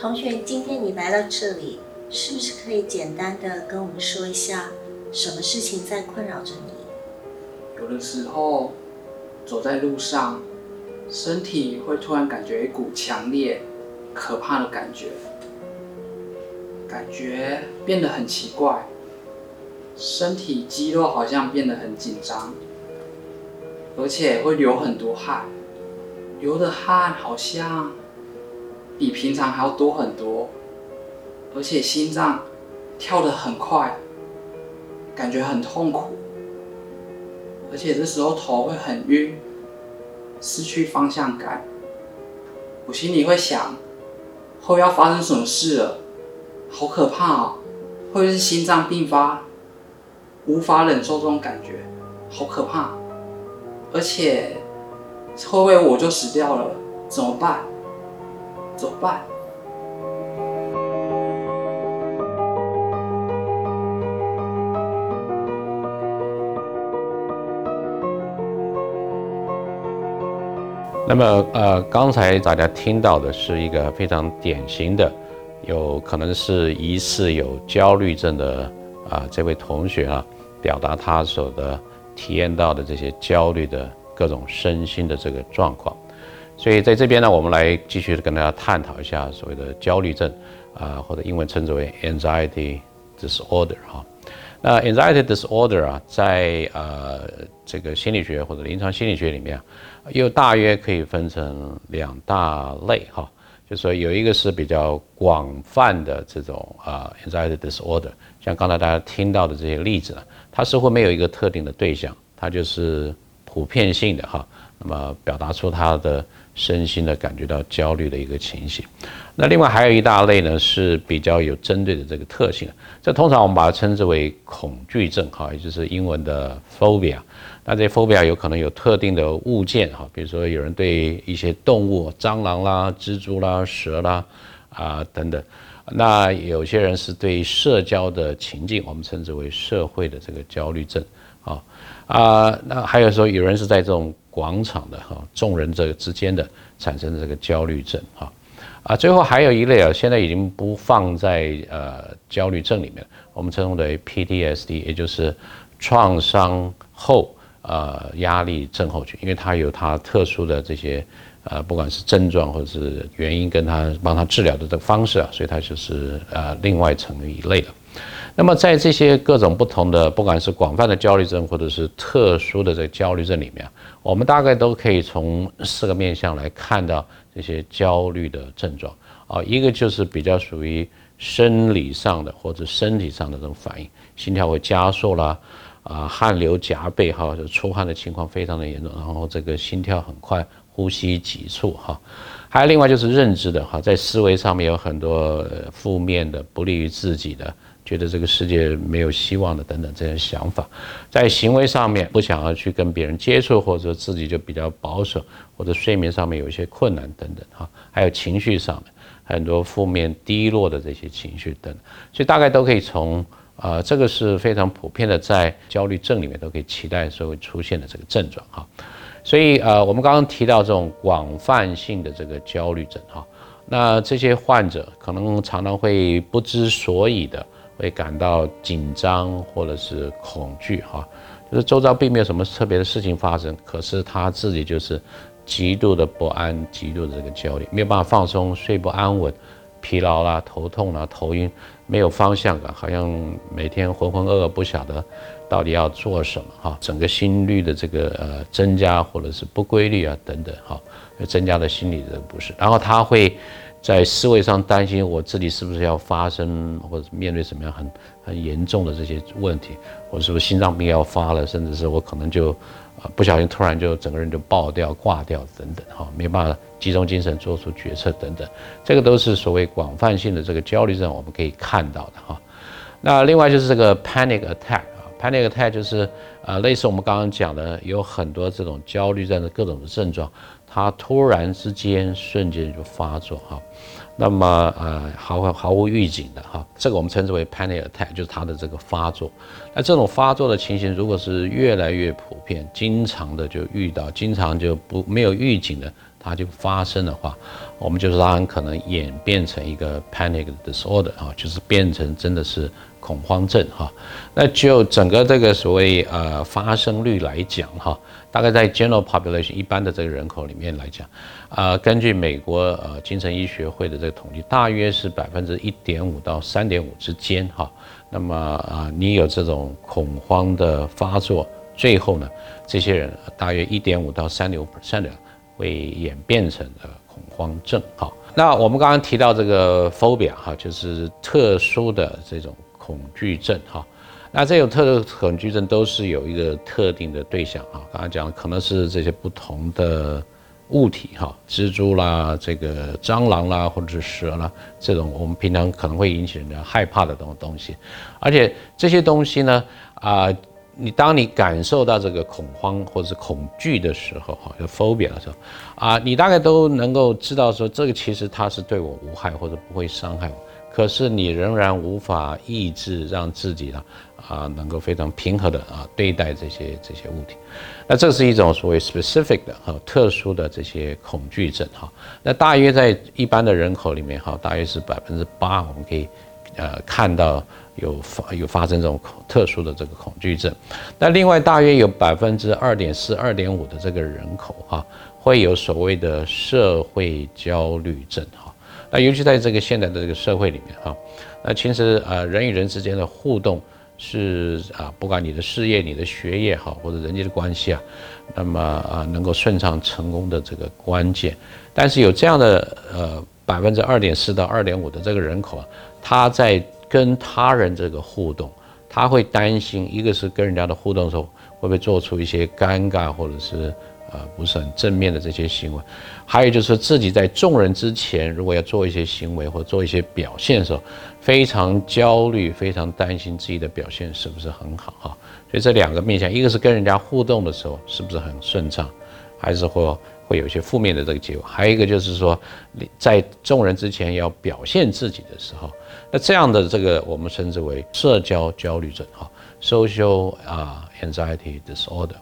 同学，今天你来到这里，是不是可以简单的跟我们说一下，什么事情在困扰着你？有的时候走在路上，身体会突然感觉一股强烈、可怕的感觉，感觉变得很奇怪，身体肌肉好像变得很紧张，而且会流很多汗，流的汗好像。比平常还要多很多，而且心脏跳得很快，感觉很痛苦，而且这时候头会很晕，失去方向感。我心里会想，会要发生什么事了？好可怕哦！会不会是心脏病发？无法忍受这种感觉，好可怕！而且会不会我就死掉了？怎么办？怎么办？那么，呃，刚才大家听到的是一个非常典型的，有可能是疑似有焦虑症的啊，这位同学啊，表达他所的体验到的这些焦虑的各种身心的这个状况。所以在这边呢，我们来继续跟大家探讨一下所谓的焦虑症，啊，或者英文称之为 anxiety disorder 哈。那 anxiety disorder 啊，在呃这个心理学或者临床心理学里面，又大约可以分成两大类哈。就说有一个是比较广泛的这种啊 anxiety disorder，像刚才大家听到的这些例子呢，它似乎没有一个特定的对象，它就是普遍性的哈。那么表达出它的。身心的感觉到焦虑的一个情形，那另外还有一大类呢是比较有针对的这个特性，这通常我们把它称之为恐惧症哈，也就是英文的 phobia。那这 phobia 有可能有特定的物件哈，比如说有人对一些动物，蟑螂啦、蜘蛛啦、蛇啦啊等等。那有些人是对社交的情境，我们称之为社会的这个焦虑症啊啊。那还有说有人是在这种广场的哈，众人这个之间的产生的这个焦虑症哈，啊，最后还有一类啊，现在已经不放在呃焦虑症里面，我们称为 PTSD，也就是创伤后呃压力症候群，因为它有它特殊的这些呃不管是症状或者是原因，跟他帮他治疗的这个方式啊，所以它就是呃另外成一类的。那么在这些各种不同的，不管是广泛的焦虑症，或者是特殊的这个焦虑症里面，我们大概都可以从四个面向来看到这些焦虑的症状啊。一个就是比较属于生理上的或者身体上的这种反应，心跳会加速啦，啊，汗流浃背哈，就出汗的情况非常的严重，然后这个心跳很快，呼吸急促哈。还有另外就是认知的哈，在思维上面有很多负面的、不利于自己的。觉得这个世界没有希望的等等这些想法，在行为上面不想要去跟别人接触，或者自己就比较保守，或者睡眠上面有一些困难等等哈，还有情绪上面很多负面低落的这些情绪等等，所以大概都可以从啊这个是非常普遍的，在焦虑症里面都可以期待说会出现的这个症状哈，所以呃我们刚刚提到这种广泛性的这个焦虑症哈，那这些患者可能常常会不知所以的。会感到紧张或者是恐惧哈，就是周遭并没有什么特别的事情发生，可是他自己就是极度的不安，极度的这个焦虑，没有办法放松，睡不安稳，疲劳啦，头痛啦，头晕，没有方向感，好像每天浑浑噩噩，不晓得到底要做什么哈，整个心率的这个呃增加或者是不规律啊等等哈，增加了心理的不适，然后他会。在思维上担心我自己是不是要发生或者面对什么样很很严重的这些问题，我是不是心脏病要发了，甚至是我可能就啊不小心突然就整个人就爆掉挂掉等等哈，没办法集中精神做出决策等等，这个都是所谓广泛性的这个焦虑症，我们可以看到的哈。那另外就是这个 panic attack 啊，panic attack 就是啊类似我们刚刚讲的有很多这种焦虑症的各种的症状。它突然之间瞬间就发作哈，那么呃毫毫无预警的哈，这个我们称之为 panic attack，就是它的这个发作。那这种发作的情形，如果是越来越普遍，经常的就遇到，经常就不没有预警的它就发生的话，我们就是它很可能演变成一个 panic disorder 哈，就是变成真的是恐慌症哈。那就整个这个所谓呃发生率来讲哈，大概在 general population 一般的这个人口里面来讲，啊，根据美国呃精神医学会的这个统计，大约是百分之一点五到三点五之间哈。那么啊，你有这种恐慌的发作，最后呢，这些人大约一点五到三点五 percent。会演变成的恐慌症，好，那我们刚刚提到这个 phobia 哈，就是特殊的这种恐惧症哈，那这种特殊恐惧症都是有一个特定的对象哈，刚刚讲可能是这些不同的物体哈，蜘蛛啦，这个蟑螂啦，或者是蛇啦，这种我们平常可能会引起人家害怕的东东西，而且这些东西呢，啊。你当你感受到这个恐慌或者是恐惧的时候，哈，就 phobia 的时候，啊，你大概都能够知道说，这个其实它是对我无害或者不会伤害我，可是你仍然无法抑制让自己呢，啊，能够非常平和的啊对待这些这些物体，那这是一种所谓 specific 的哈特殊的这些恐惧症哈，那大约在一般的人口里面哈，大约是百分之八，我们可以呃看到。有发有发生这种恐特殊的这个恐惧症，那另外大约有百分之二点四、二点五的这个人口哈，会有所谓的社会焦虑症哈。那尤其在这个现在的这个社会里面哈，那其实呃人与人之间的互动是啊，不管你的事业、你的学业好，或者人际的关系啊，那么啊能够顺畅成功的这个关键。但是有这样的呃百分之二点四到二点五的这个人口啊，他在跟他人这个互动，他会担心，一个是跟人家的互动的时候，会不会做出一些尴尬或者是呃不是很正面的这些行为，还有就是自己在众人之前，如果要做一些行为或做一些表现的时候，非常焦虑，非常担心自己的表现是不是很好哈。所以这两个面向，一个是跟人家互动的时候是不是很顺畅，还是或会有一些负面的这个结果，还有一个就是说，在众人之前要表现自己的时候。那这样的这个我们称之为社交焦虑症哈，social 啊 anxiety disorder。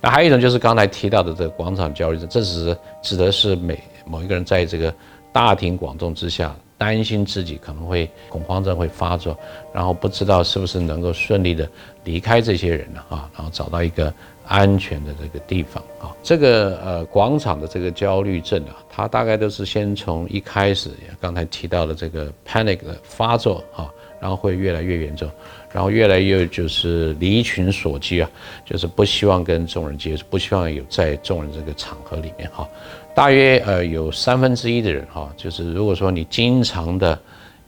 那还有一种就是刚才提到的这个广场焦虑症，这是指的是每某一个人在这个大庭广众之下，担心自己可能会恐慌症会发作，然后不知道是不是能够顺利的离开这些人了啊，然后找到一个安全的这个地方啊。这个呃广场的这个焦虑症啊，它大概都是先从一开始刚才提到的这个 panic 的发作啊，然后会越来越严重，然后越来越就是离群所居啊，就是不希望跟众人接触，不希望有在众人这个场合里面哈。大约呃有三分之一的人哈，就是如果说你经常的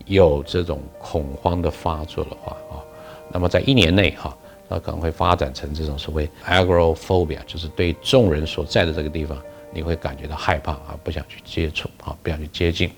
有这种恐慌的发作的话啊，那么在一年内哈。那可能会发展成这种所谓 agoraphobia，就是对众人所在的这个地方，你会感觉到害怕啊，不想去接触啊，不想去接近。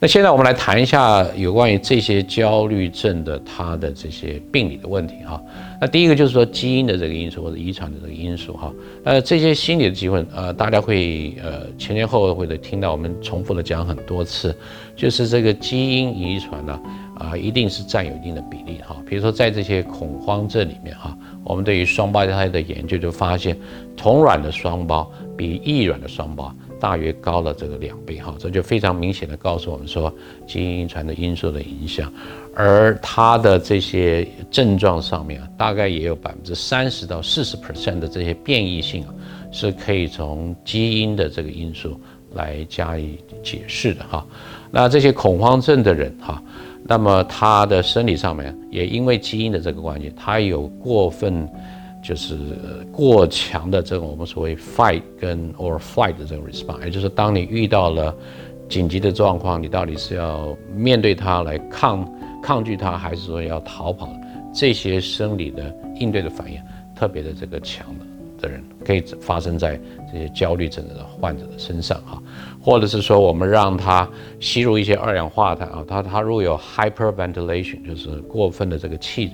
那现在我们来谈一下有关于这些焦虑症的它的这些病理的问题哈。那第一个就是说基因的这个因素或者遗传的这个因素哈。呃，这些心理的疾病呃，大家会呃前前后后会听到我们重复的讲很多次，就是这个基因遗传呢。啊一定是占有一定的比例哈。比如说，在这些恐慌症里面哈，我们对于双胞胎的研究就发现，同卵的双胞比异卵的双胞大约高了这个两倍哈。这就非常明显的告诉我们说，基因遗传的因素的影响，而它的这些症状上面啊，大概也有百分之三十到四十 percent 的这些变异性啊，是可以从基因的这个因素来加以解释的哈。那这些恐慌症的人哈。那么他的生理上面也因为基因的这个关系，他有过分，就是过强的这种我们所谓 fight 跟 or flight 的这种 response，也就是当你遇到了紧急的状况，你到底是要面对它来抗抗拒它，还是说要逃跑？这些生理的应对的反应特别的这个强的。人可以发生在这些焦虑症的患者的身上哈，或者是说我们让他吸入一些二氧化碳啊，他他如果有 hyperventilation，就是过分的这个气，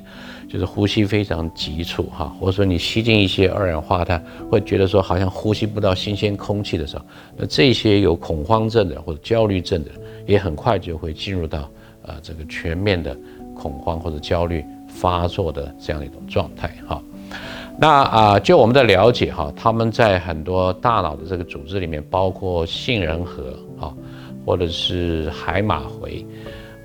就是呼吸非常急促哈，或者说你吸进一些二氧化碳，会觉得说好像呼吸不到新鲜空气的时候，那这些有恐慌症的或者焦虑症的，也很快就会进入到呃这个全面的恐慌或者焦虑发作的这样一种状态哈。那啊，就我们的了解哈，他们在很多大脑的这个组织里面，包括杏仁核啊，或者是海马回，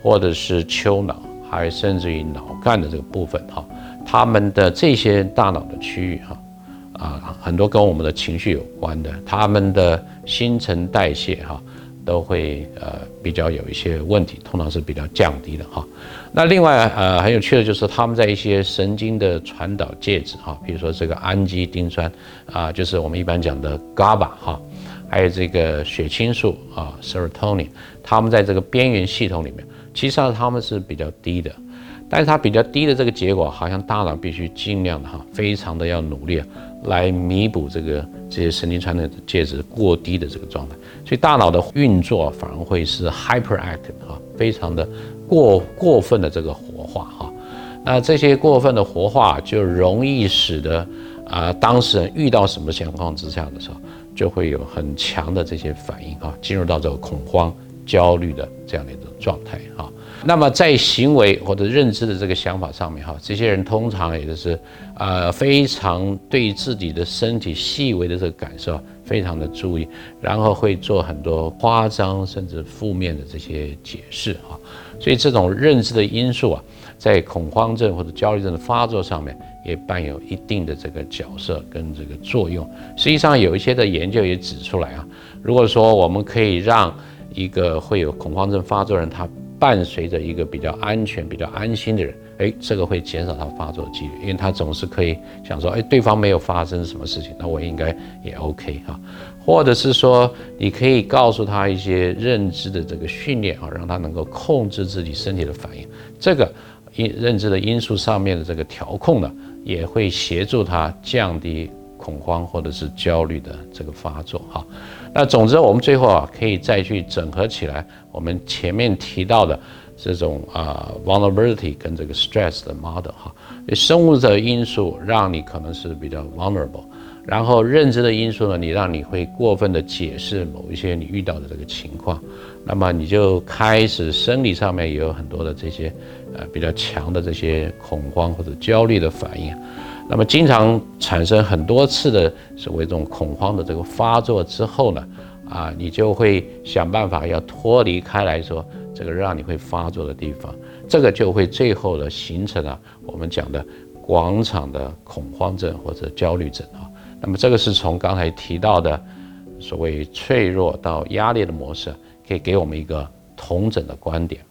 或者是丘脑，还甚至于脑干的这个部分哈，他们的这些大脑的区域哈，啊，很多跟我们的情绪有关的，他们的新陈代谢哈。都会呃比较有一些问题，通常是比较降低的哈。那另外呃很有趣的就是他们在一些神经的传导介质哈，比如说这个氨基丁酸啊，就是我们一般讲的 GABA 哈，还有这个血清素啊 serotonin，他们在这个边缘系统里面，其实上他们是比较低的。但是它比较低的这个结果，好像大脑必须尽量的哈，非常的要努力来弥补这个这些神经传导介质过低的这个状态，所以大脑的运作反而会是 hyperactive 哈，非常的过过分的这个活化哈。那这些过分的活化就容易使得啊当事人遇到什么情况之下的时候，就会有很强的这些反应啊，进入到这个恐慌、焦虑的这样的一种状态啊。那么在行为或者认知的这个想法上面，哈，这些人通常也就是，呃，非常对自己的身体细微的这个感受非常的注意，然后会做很多夸张甚至负面的这些解释，哈，所以这种认知的因素啊，在恐慌症或者焦虑症的发作上面也伴有一定的这个角色跟这个作用。实际上有一些的研究也指出来啊，如果说我们可以让一个会有恐慌症发作的人他伴随着一个比较安全、比较安心的人，哎，这个会减少他发作的几率，因为他总是可以想说，哎，对方没有发生什么事情，那我应该也 OK 哈。或者是说，你可以告诉他一些认知的这个训练啊，让他能够控制自己身体的反应。这个因认知的因素上面的这个调控呢，也会协助他降低。恐慌或者是焦虑的这个发作哈，那总之我们最后啊可以再去整合起来我们前面提到的这种啊 vulnerability 跟这个 stress 的 model 哈，生物的因素让你可能是比较 vulnerable，然后认知的因素呢，你让你会过分的解释某一些你遇到的这个情况，那么你就开始生理上面也有很多的这些呃比较强的这些恐慌或者焦虑的反应。那么经常产生很多次的所谓这种恐慌的这个发作之后呢，啊，你就会想办法要脱离开来说这个让你会发作的地方，这个就会最后的形成了我们讲的广场的恐慌症或者焦虑症啊。那么这个是从刚才提到的所谓脆弱到压力的模式，可以给我们一个同整的观点。